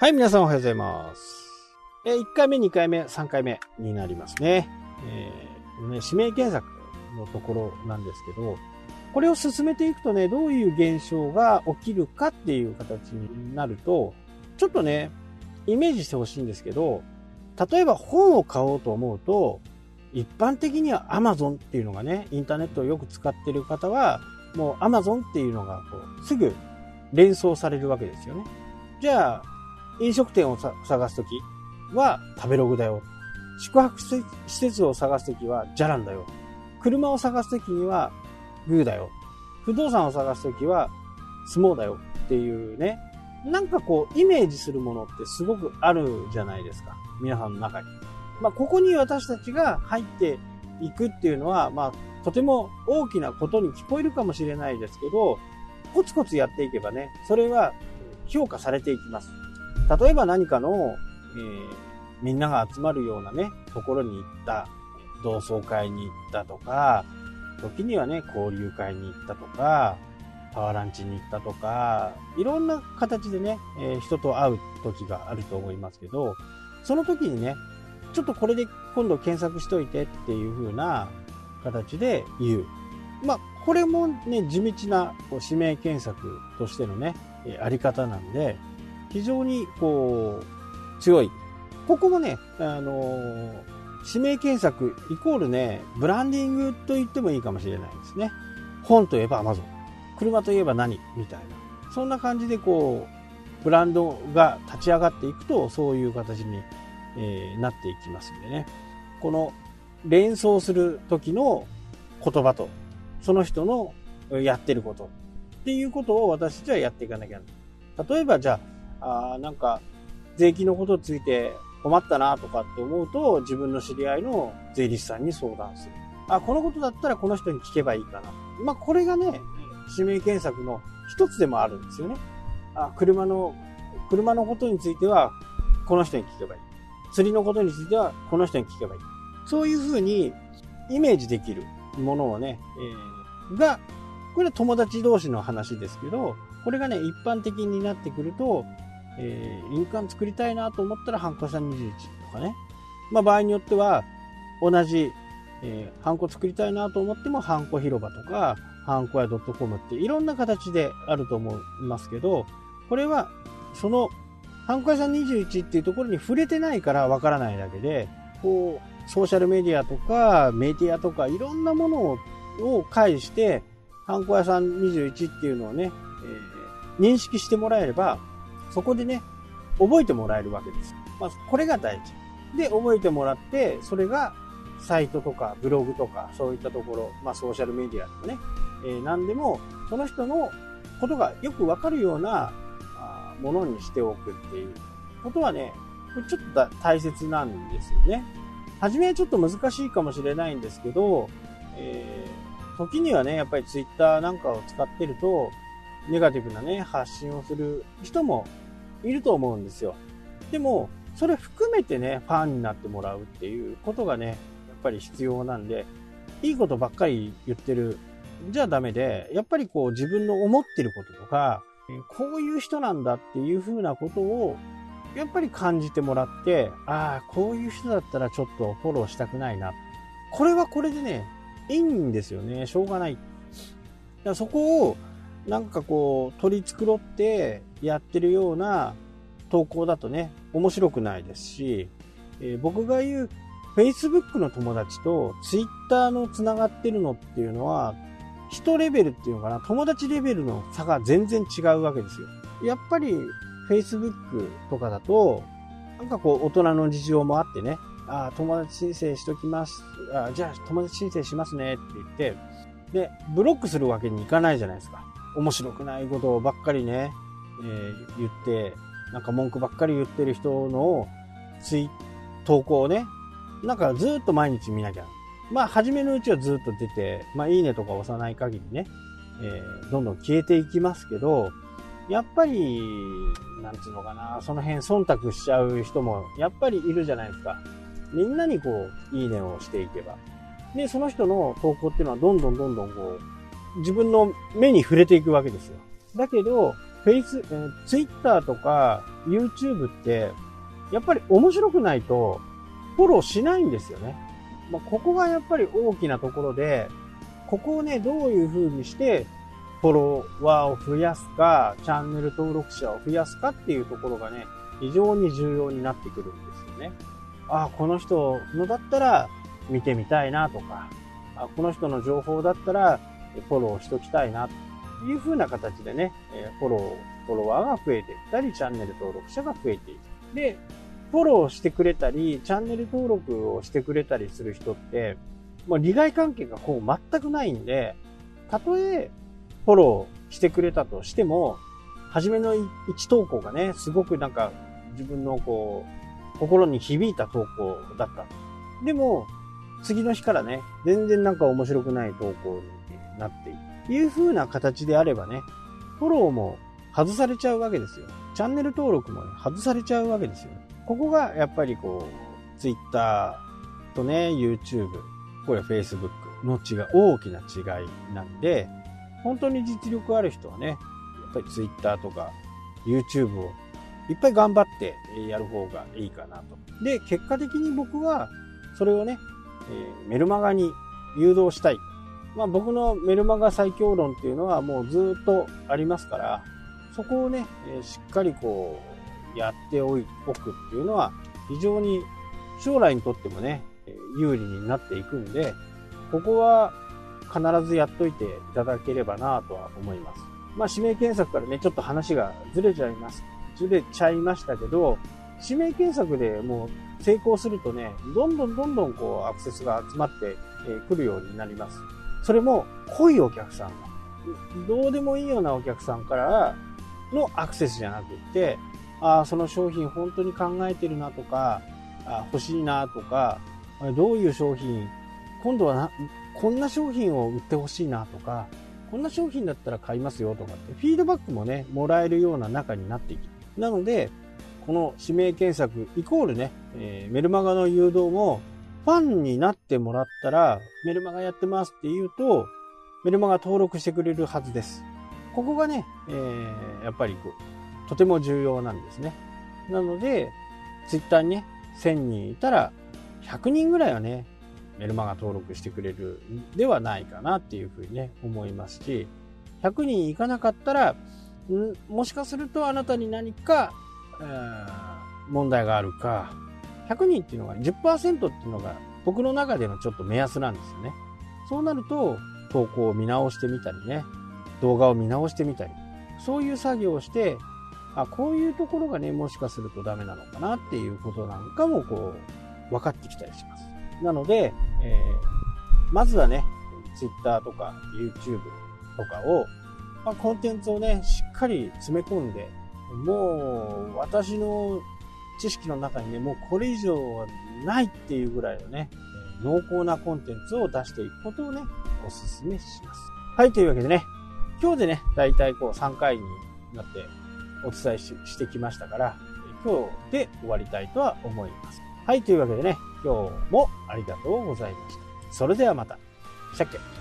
はい、皆さんおはようございます。えー1回目、2回目、3回目になりますね。えーね指名検索のところなんですけど、これを進めていくとね、どういう現象が起きるかっていう形になると、ちょっとね、イメージしてほしいんですけど、例えば本を買おうと思うと、一般的には Amazon っていうのがね、インターネットをよく使ってる方は、もう Amazon っていうのがこうすぐ連想されるわけですよね。じゃあ、飲食店を探すときは食べログだよ。宿泊施設を探すときはじゃらんだよ。車を探すときにはグーだよ。不動産を探すときはスモーだよっていうね。なんかこう、イメージするものってすごくあるじゃないですか。皆さんの中に。まあ、ここに私たちが入っていくっていうのは、まあ、とても大きなことに聞こえるかもしれないですけど、コツコツやっていけばね、それは評価されていきます。例えば何かの、えーみんなが集まるようなね、ところに行った、同窓会に行ったとか、時にはね、交流会に行ったとか、パワーランチに行ったとか、いろんな形でね、えー人と会う時があると思いますけど、その時にね、ちょっとこれで今度検索しといてっていう風な形で言う。まあ、これもね、地道なこう指名検索としてのね、えーあり方なんで、非常にこう、強い。ここもね、あの指名検索イコールね、ブランディングと言ってもいいかもしれないですね。本といえば Amazon。車といえば何みたいな。そんな感じでこう、ブランドが立ち上がっていくと、そういう形に、えーなっていきますんでね。この連想する時の言葉と、その人のやってることっていうことを私たちはやっていかなきゃな。例えばじゃあ、あなんか税金のことについて困ったなとかって思うと、自分の知り合いの税理士さんに相談する。あ、このことだったらこの人に聞けばいいかな。まあ、これがね、指名検索の一つでもあるんですよね。あ、車の、車のことについては、この人に聞けばいい。釣りのことについては、この人に聞けばいい。そういうふうに、イメージできるものをね、えーが、これは友達同士の話ですけど、これがね、一般的になってくると、えー、印鑑作りたいなと思ったら、ハンコさん21とかね。まあ、場合によっては、同じ、えー、ハンコ作りたいなと思っても、ハンコ広場とか、ハンコ屋 .com っていろんな形であると思いますけど、これは、その、ハンコ屋さん21っていうところに触れてないからわからないだけで、こう、ソーシャルメディアとか、メディアとか、いろんなものをを介して、ハンコ屋さん21っていうのをね、えー認識してもらえれば、そこでね、覚えてもらえるわけです。まあ、これが大事。で、覚えてもらって、それがサイトとかブログとか、そういったところ、まあ、ソーシャルメディアとかね、えー何でも、その人のことがよくわかるようなあものにしておくっていうことはね、これちょっと大切なんですよね。はじめはちょっと難しいかもしれないんですけど、えー時にはね、やっぱりツイッターなんかを使ってると、ネガティブなね、発信をする人もいると思うんですよ。でも、それ含めてね、ファンになってもらうっていうことがね、やっぱり必要なんで、いいことばっかり言ってるじゃダメで、やっぱりこう自分の思ってることとか、こういう人なんだっていうふうなことを、やっぱり感じてもらって、ああ、こういう人だったらちょっとフォローしたくないな。これはこれでね、いいんですよね。しょうがない。だからそこを、なんかこう、取り繕ってやってるような投稿だとね、面白くないですし、えー僕が言う Facebook の友達と Twitter の繋がってるのっていうのは、人レベルっていうのかな、友達レベルの差が全然違うわけですよ。やっぱり Facebook とかだと、なんかこう、大人の事情もあってね、ああ、友達申請しときます。あじゃあ、友達申請しますねって言って、で、ブロックするわけにいかないじゃないですか。面白くないことばっかりね、えー言って、なんか文句ばっかり言ってる人のツイ投稿をね、なんかずっと毎日見なきゃ。まあ、初めのうちはずっと出て、まあ、いいねとか押さない限りね、えーどんどん消えていきますけど、やっぱり、なんつうのかな、その辺忖度しちゃう人もやっぱりいるじゃないですか。みんなにこう、いいねをしていけば。で、その人の投稿っていうのはどんどんどんどんこう、自分の目に触れていくわけですよ。だけど、フェイス、えー、ツイッターとか YouTube って、やっぱり面白くないとフォローしないんですよね。まあ、ここがやっぱり大きなところで、ここをね、どういう風にしてフォロワーを増やすか、チャンネル登録者を増やすかっていうところがね、非常に重要になってくるんですよね。ああ、この人のだったら見てみたいなとか、あこの人の情報だったらフォローしときたいなという風な形でね、フォロー、フォロワーが増えていったり、チャンネル登録者が増えていく。で、フォローしてくれたり、チャンネル登録をしてくれたりする人って、もう利害関係がこう全くないんで、たとえフォローしてくれたとしても、初めの1投稿がね、すごくなんか自分のこう、心に響いた投稿だった。でも、次の日からね、全然なんか面白くない投稿になっている。いう風な形であればね、フォローも外されちゃうわけですよ。チャンネル登録も、外されちゃうわけですよ。ここがやっぱりこう、Twitter とね、YouTube、これ Facebook の違い、大きな違いなんで、本当に実力ある人はね、やっぱり Twitter とか YouTube をいっぱい頑張ってやる方がいいかなと。で、結果的に僕はそれをね、えー、メルマガに誘導したい。まあ僕のメルマガ最強論っていうのはもうずっとありますから、そこをね、え、しっかりこうやっておくっていうのは非常に将来にとってもね、有利になっていくんで、ここは必ずやっといていただければなとは思います。まあ指名検索からね、ちょっと話がずれちゃいます。ずれちゃいましたけど、指名検索でもう成功するとね、どんどんどんどんこうアクセスが集まってくるようになります。それも濃いお客さんどうでもいいようなお客さんからのアクセスじゃなくって、ああ、その商品本当に考えてるなとか、あ欲しいなとか、どういう商品、今度はな、こんな商品を売ってほしいなとか、こんな商品だったら買いますよとかって、フィードバックもね、もらえるような中になっていく。なので、この指名検索イコールね、えー、メルマガの誘導もファンになってもらったら、メルマガやってますって言うと、メルマガ登録してくれるはずです。ここがね、えー、やっぱりこう、とても重要なんですね。なので、ツイッターにね、1000人いたら、100人ぐらいはね、メルマガ登録してくれるではないかなっていうふうにね、思いますし、100人いかなかったら、もしかするとあなたに何か問題があるか、100人っていうのが10%っていうのが僕の中でのちょっと目安なんですよね。そうなると、投稿を見直してみたりね、動画を見直してみたり、そういう作業をして、あ、こういうところがね、もしかするとダメなのかなっていうことなんかもこう、分かってきたりします。なので、えー、まずはね、Twitter とか YouTube とかを、まあ、コンテンツをね、しっかり詰め込んで、もう私の知識の中にね、もうこれ以上はないっていうぐらいのね、濃厚なコンテンツを出していくことをね、お勧めします。はい、というわけでね、今日でね、だいたいこう3回になってお伝えししてきましたから、今日で終わりたいとは思います。はい、というわけでね、今日もありがとうございました。それではまた。したっけ